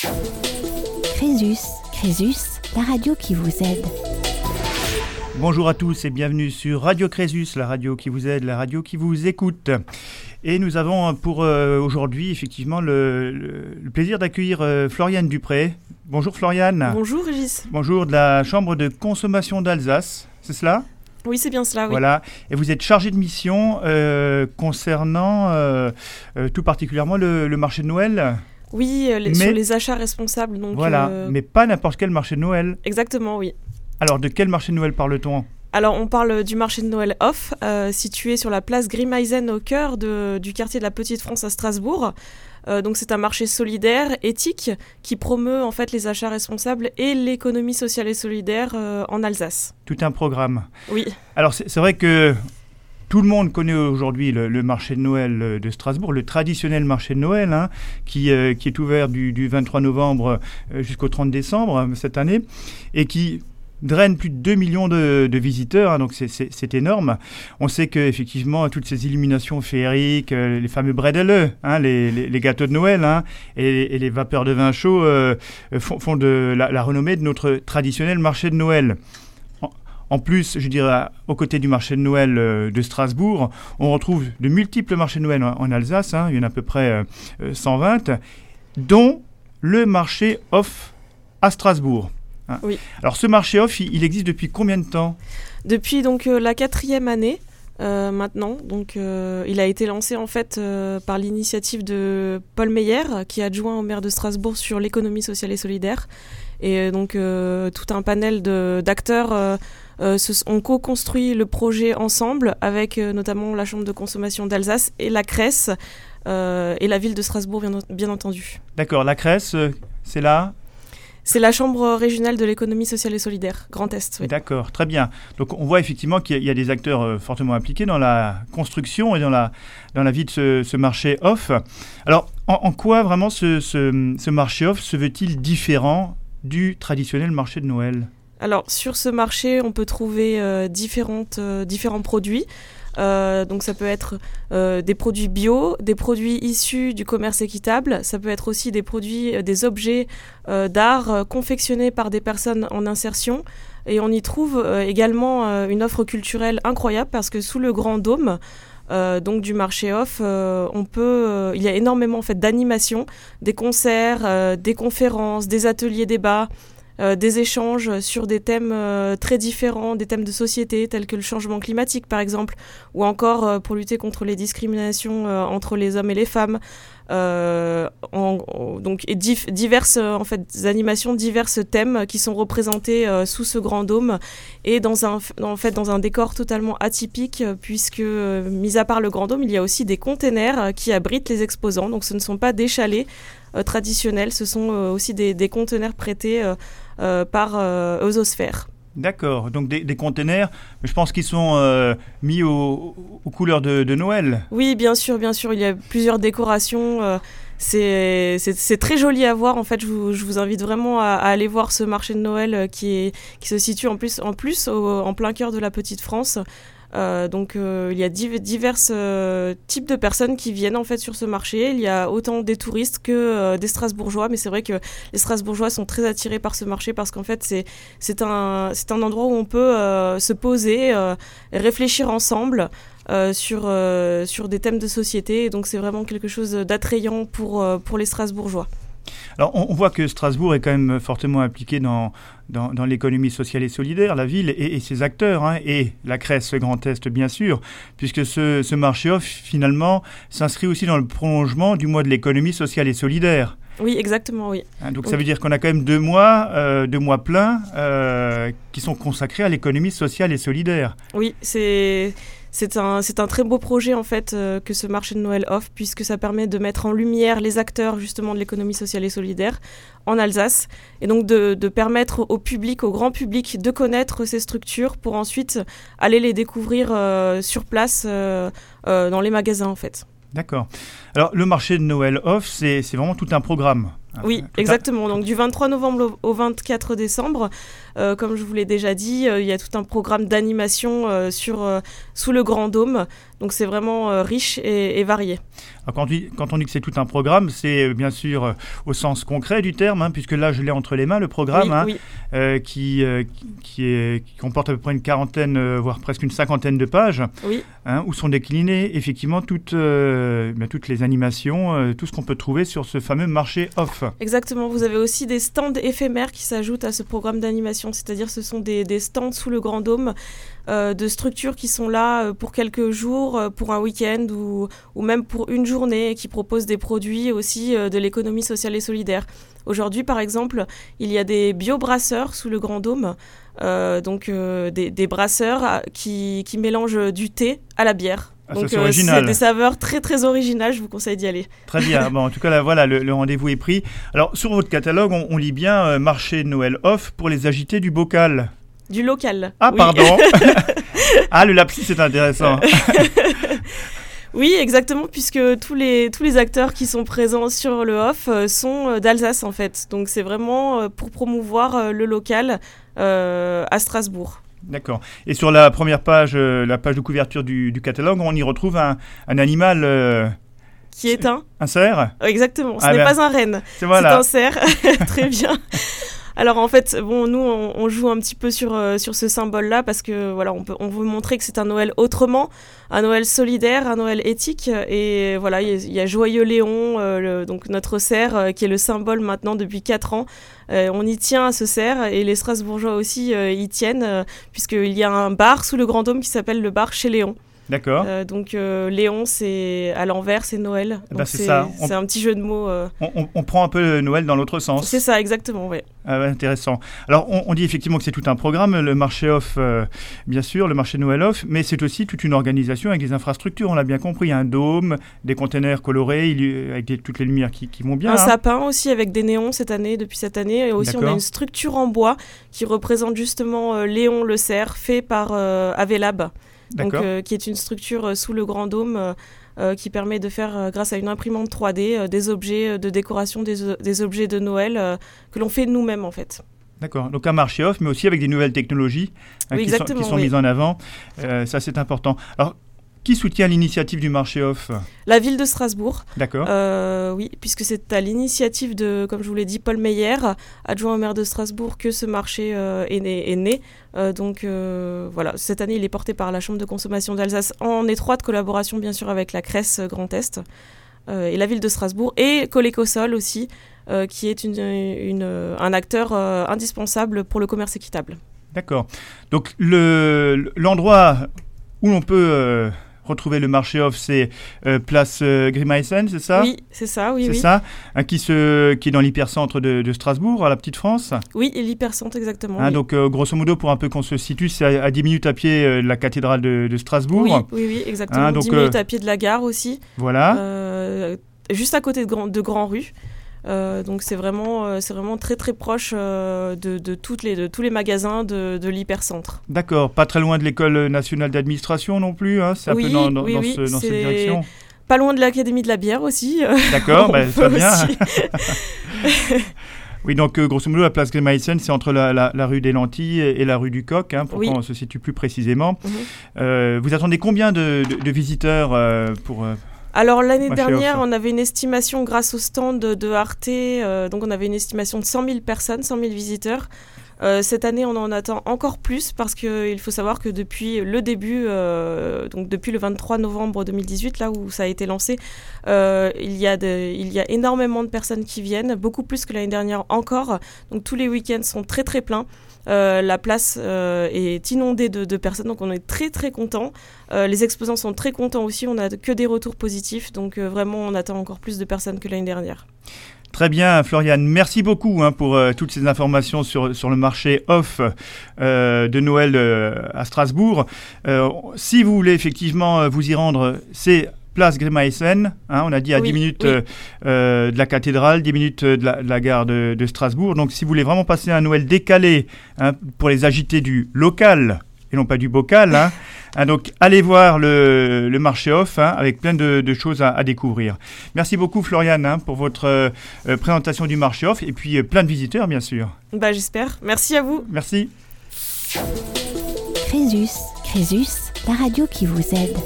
Crésus, Crésus, la radio qui vous aide. Bonjour à tous et bienvenue sur Radio Crésus, la radio qui vous aide, la radio qui vous écoute. Et nous avons pour euh, aujourd'hui effectivement le, le- le plaisir d'accueillir euh, Floriane Dupré. Bonjour Floriane. Bonjour Régis. Bonjour de la Chambre de consommation d'Alsace, c'est cela? Oui, c'est bien cela, oui. Voilà. Et vous êtes chargé de mission euh, concernant euh, euh, tout particulièrement le, le marché de Noël? Oui, euh, les- Mais- sur les achats responsables. Donc, voilà. euh, Mais pas n'importe quel marché de Noël. Exactement, oui. Alors de quel marché de Noël parle-t-on? Alors, on parle du marché de Noël off, euh, situé sur la place Grimeisen au cœur de- du quartier de la Petite France à Strasbourg. Euh, donc, c'est un marché solidaire, éthique, qui promeut en fait les achats responsables et l'économie sociale et solidaire euh, en Alsace. Tout un programme. Oui, Alors c'est vrai que tout le monde connaît aujourd'hui le, marché de Noël euh, de Strasbourg, le traditionnel marché de Noël, hein, qui, euh, qui est ouvert du, du 23 novembre euh, jusqu'au 30 décembre euh, cette année, et qui draine plus de 2 millions de, visiteurs, hein, donc c'est- énorme. On sait que effectivement toutes ces illuminations féeriques, les fameux bredele, hein, les, gâteaux de Noël, hein, et, les vapeurs de vin chaud font, de la renommée de notre traditionnel marché de Noël. En, plus, je dirais, aux côtés du marché de Noël euh, de Strasbourg, on retrouve de multiples marchés de Noël en, Alsace, hein, il y en a à peu près euh, euh, 120, dont le marché off à Strasbourg. hein. Oui. Alors ce marché off, il, existe depuis combien de temps? Depuis donc euh, la quatrième année euh, maintenant, donc euh, il a été lancé en fait euh, par l'initiative de Paul Meyer, qui est adjoint au maire de Strasbourg sur l'économie sociale et solidaire, et euh, donc euh, tout un panel d'acteurs euh, ont co-construit le projet ensemble avec euh, notamment la chambre de consommation d'Alsace et la CRES euh, et la ville de Strasbourg bien, bien entendu. D'accord, la euh, c'est là C'est la chambre régionale de l'économie sociale et solidaire, Grand Est. oui. D'accord, très bien. Donc on voit effectivement qu'il y a- il y a des acteurs euh, fortement impliqués dans la construction et dans la, dans la vie de ce, ce marché off. Alors en, en quoi vraiment ce, ce- ce marché off se veut-il différent du traditionnel marché de Noël? Alors sur ce marché, on peut trouver euh, euh, différents produits. Euh, donc ça peut être des produits bio, des produits issus du commerce équitable, ça peut être aussi des produits, des objets d'art confectionnés par des personnes en insertion. Et on y trouve également une offre culturelle incroyable parce que sous le grand dôme, du marché off, on peut, il y a énormément en fait d'animations, des concerts, des conférences, des ateliers débats, euh, des échanges sur des thèmes euh, très différents, des thèmes de société tels que le changement climatique par exemple, ou encore euh, pour lutter contre les discriminations entre les hommes et les femmes. Euh, donc et diverses en fait animations, diverses thèmes qui sont représentés euh, sous ce grand dôme et dans un décor totalement atypique euh, puisque mis à part le grand dôme, il y a aussi des containers qui abritent les exposants. Donc ce ne sont pas des chalets traditionnels, ce sont aussi des, des conteneurs prêtés par euh. D'accord, donc des, des containers, je pense qu'ils sont euh, mis au- aux couleurs de, Noël. Oui, bien sûr, bien sûr, il y a plusieurs décorations. euh, c'est très joli à voir. En fait, je vous, invite vraiment à, aller voir ce marché de Noël euh, qui, se situe en plus, en, plus en plein cœur de la petite France. Euh, donc, euh, il y a div- divers euh, types de personnes qui viennent en fait sur ce marché. Il y a autant des touristes que des Strasbourgeois, mais c'est vrai que les Strasbourgeois sont très attirés par ce marché parce qu'en fait, c'est c'est un, c'est un endroit où on peut se poser, réfléchir ensemble sur, sur des thèmes de société. Et donc c'est vraiment quelque chose d'attrayant pour, pour les Strasbourgeois. Alors, on, voit que Strasbourg est quand même fortement impliqué dans, dans, dans l'économie sociale et solidaire, la ville et, ses acteurs, hein, et la Crèce, Grand Est, bien sûr, puisque ce, ce marché off, finalement, s'inscrit aussi dans le prolongement du mois de l'économie sociale et solidaire. Oui, exactement, oui. Hein, donc, ça veut dire qu'on a quand même deux mois, euh, deux mois pleins, euh, qui sont consacrés à l'économie sociale et solidaire. Oui, c'est c'est un, c'est un très beau projet en fait euh, que ce marché de Noël offre puisque ça permet de mettre en lumière les acteurs justement de l'économie sociale et solidaire en Alsace et donc de, de permettre au public, au grand public de connaître ces structures pour ensuite aller les découvrir sur place dans les magasins en fait. D'accord. Alors, le marché de Noël off, c'est vraiment tout un programme. Oui, exactement. Donc du 23 novembre au 24 décembre, euh, comme je vous l'ai déjà dit, euh, il y a tout un programme d'animation euh, sur sous le Grand Dôme. Donc c'est vraiment riche et, varié. quand, on dit, que c'est tout un programme, c'est bien sûr au sens concret du terme, hein, puisque là je l'ai entre les mains, le programme, hein, qui, qui, est, qui, comporte à peu près une quarantaine, voire presque une cinquantaine de pages, hein, où sont déclinées effectivement toutes, ben, toutes les animations, tout ce qu'on peut trouver sur ce fameux marché off. Exactement, vous avez aussi des stands éphémères qui s'ajoutent à ce programme d'animation, c'est-à-dire ce sont des, stands sous le grand dôme euh, de structures qui sont là euh, pour quelques jours, euh, pour un week-end ou, même pour une journée, qui proposent des produits aussi de l'économie sociale et solidaire. Aujourd'hui, par exemple, il y a des biobrasseurs sous le grand dôme, donc des, des, brasseurs qui, qui mélangent du thé à la bière. Ah, Donc euh, c'est des saveurs très très originales, je vous conseille d'y aller. Très bien, bon, en tout cas là, voilà, le, rendez-vous est pris. Alors sur votre catalogue, on, lit bien euh, marché Noël off pour les agités du bocal. Du local. Ah pardon Ah le lapsus c'est intéressant. Oui, exactement, puisque tous les, tous les acteurs qui sont présents sur le off euh, sont d'Alsace en fait. Donc c'est vraiment pour promouvoir le local à Strasbourg. D'accord. Et sur la première page, euh, la page de couverture du, catalogue, on y retrouve un, animal. Euh, qui est un Un cerf Exactement. Ce ah n'est ben, pas un renne. C'est un cerf. Très bien. Alors en fait, bon, nous on, joue un petit peu sur, euh, sur ce symbole-là parce que voilà, on, peut, on veut montrer que c'est un Noël autrement, un Noël solidaire, un Noël éthique. Et voilà, il y, a Joyeux Léon, euh, donc notre cerf, euh, qui est le symbole maintenant depuis 4 ans. on y tient à ce cerf et les Strasbourgeois aussi y tiennent puisqu'il y a un bar sous le Grand Dôme qui s'appelle le bar chez Léon. D'accord. Euh, donc euh, Léon, c'est à l'envers, c'est Noël. Eh ben, c'est ça. C'est un petit jeu de mots. Euh. On, prend un peu Noël dans l'autre sens. C'est ça, exactement, oui. Ah intéressant. Alors on, dit effectivement que c'est tout un programme, le marché off, bien sûr, le marché Noël off, mais c'est aussi toute une organisation avec des infrastructures, on l'a bien compris, un dôme, des containers colorés, avec toutes les lumières qui, vont bien. Un hein. sapin aussi avec des néons cette année, depuis cette année, et aussi on a une structure en bois qui représente justement Léon le cerf, fait par Avelab donc, euh, qui est une structure euh, sous le grand dôme euh, qui permet de faire, grâce à une imprimante 3D, des objets de décoration, des, objets de Noël que l'on fait nous-mêmes en fait. D'accord. Donc un marché off, mais aussi avec des nouvelles technologies hein, qui, sont, mises en avant. ça, c'est important. Alors, qui soutient l'initiative du marché off La ville de Strasbourg. D'accord. Euh, oui, puisque c'est à l'initiative de, comme je vous l'ai dit, Paul Meyer, adjoint au maire de Strasbourg, que ce marché euh, est né. Euh, donc voilà, cette année, il est porté par la Chambre de consommation d'Alsace en étroite collaboration, bien sûr, avec la Cresse Grand Est et la ville de Strasbourg et Colécosol aussi, qui est une, un acteur indispensable pour le commerce équitable. D'accord. Donc l'endroit où l'on peut retrouver le marché off, c'est euh, place euh, c'est ça? Oui, c'est ça, oui. C'est ça, hein, qui, se, qui est dans l'hypercentre de, de, Strasbourg, à la Petite France? Oui, l'hypercentre, exactement. Hein, donc, euh, grosso modo, pour un peu qu'on se situe, c'est à, 10 minutes à pied euh, de la cathédrale de, de Strasbourg. Oui, oui, oui exactement. Hein, donc, 10 minutes à pied de la gare aussi. Voilà. juste à côté de, Grand, de Grand Rue. Euh, donc c'est vraiment, euh, c'est vraiment très très proche euh, de, de, toutes les, de tous les magasins de, de l'hypercentre. D'accord, pas très loin de l'école nationale d'administration non plus, hein c'est un peu dans, dans, cette direction. Pas loin de l'académie de la bière aussi. D'accord, bah, très bien. Oui, donc grosso modo, la place Grimaissen, c'est entre la, la, rue des Lentilles et, la rue du Coq, hein, pour qu'on se situe plus précisément. Mhm. vous attendez combien de, de visiteurs pour, alors l'année dernière, on avait une estimation grâce au stand de, Arte, euh, donc on avait une estimation de 100 000 personnes, 100 000 visiteurs. Euh, cette année, on en attend encore plus parce qu'il faut savoir que depuis le début, euh, donc depuis le 23 novembre 2018, là où ça a été lancé, il, y a il y a énormément de personnes qui viennent, beaucoup plus que l'année dernière encore. Donc tous les week-ends sont très très pleins. Euh, la place euh, est inondée de, personnes, donc on est très très content. Euh, les exposants sont très contents aussi, on n'a que des retours positifs, donc vraiment on attend encore plus de personnes que l'année dernière. Très bien, Floriane. Merci beaucoup hein, pour toutes ces informations sur, sur le marché off de Noël à Strasbourg. si vous voulez effectivement vous y rendre, c'est place Grimaissen, hein, on a dit à 10 minutes euh, euh, de la cathédrale, 10 minutes de la, gare de, Strasbourg. Donc si vous voulez vraiment passer un Noël décalé hein, pour les agités du local, et non pas du bocal, Hein, donc allez voir le, le marché off hein, avec plein de, de choses à, à, découvrir. Merci beaucoup Floriane hein, pour votre euh, présentation du marché off et puis euh, plein de visiteurs bien sûr. Bah j'espère. Merci à vous. Merci. Crésus, Crésus, la radio qui vous aide.